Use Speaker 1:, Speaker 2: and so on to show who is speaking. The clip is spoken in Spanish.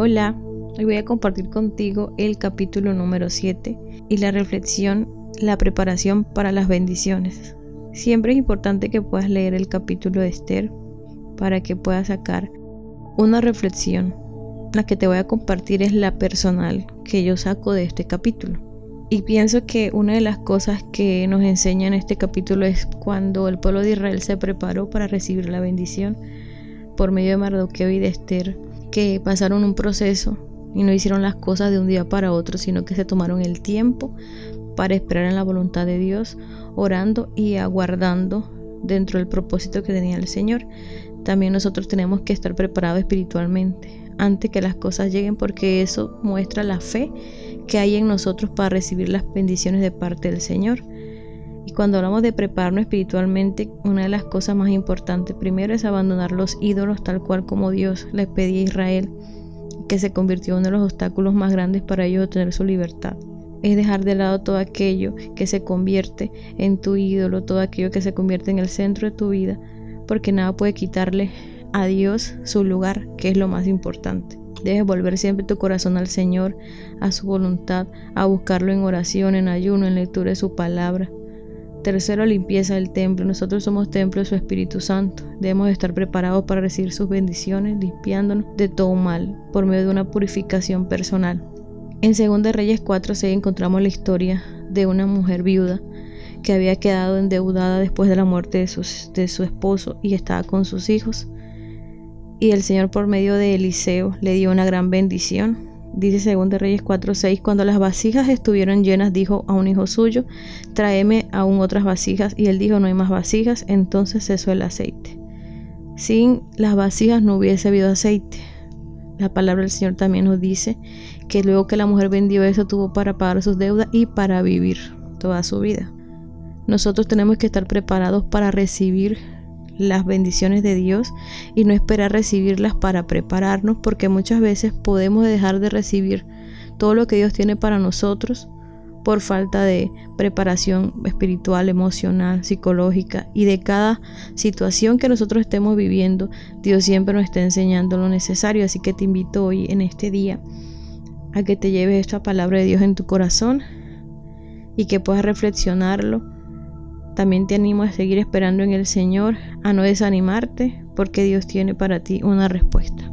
Speaker 1: Hola, hoy voy a compartir contigo el capítulo número 7 y la reflexión, la preparación para las bendiciones. Siempre es importante que puedas leer el capítulo de Esther para que puedas sacar una reflexión. La que te voy a compartir es la personal que yo saco de este capítulo. Y pienso que una de las cosas que nos enseña en este capítulo es cuando el pueblo de Israel se preparó para recibir la bendición por medio de Mardoqueo y de Esther que pasaron un proceso y no hicieron las cosas de un día para otro, sino que se tomaron el tiempo para esperar en la voluntad de Dios, orando y aguardando dentro del propósito que tenía el Señor. También nosotros tenemos que estar preparados espiritualmente antes que las cosas lleguen porque eso muestra la fe que hay en nosotros para recibir las bendiciones de parte del Señor. Y cuando hablamos de prepararnos espiritualmente, una de las cosas más importantes primero es abandonar los ídolos tal cual como Dios les pedía a Israel, que se convirtió en uno de los obstáculos más grandes para ellos obtener su libertad. Es dejar de lado todo aquello que se convierte en tu ídolo, todo aquello que se convierte en el centro de tu vida, porque nada puede quitarle a Dios su lugar, que es lo más importante. Debes volver siempre tu corazón al Señor, a su voluntad, a buscarlo en oración, en ayuno, en lectura de su palabra. Tercero, limpieza del templo. Nosotros somos templo de su Espíritu Santo. Debemos estar preparados para recibir sus bendiciones, limpiándonos de todo mal por medio de una purificación personal. En 2 Reyes 4.6 encontramos la historia de una mujer viuda que había quedado endeudada después de la muerte de, de su esposo y estaba con sus hijos. Y el Señor por medio de Eliseo le dio una gran bendición Dice 2 Reyes 4:6, cuando las vasijas estuvieron llenas, dijo a un hijo suyo, tráeme aún otras vasijas, y él dijo, no hay más vasijas, entonces cesó el aceite. Sin las vasijas no hubiese habido aceite. La palabra del Señor también nos dice que luego que la mujer vendió eso tuvo para pagar sus deudas y para vivir toda su vida. Nosotros tenemos que estar preparados para recibir las bendiciones de Dios y no esperar recibirlas para prepararnos porque muchas veces podemos dejar de recibir todo lo que Dios tiene para nosotros por falta de preparación espiritual, emocional, psicológica y de cada situación que nosotros estemos viviendo, Dios siempre nos está enseñando lo necesario, así que te invito hoy en este día a que te lleves esta palabra de Dios en tu corazón y que puedas reflexionarlo también te animo a seguir esperando en el Señor, a no desanimarte, porque Dios tiene para ti una respuesta.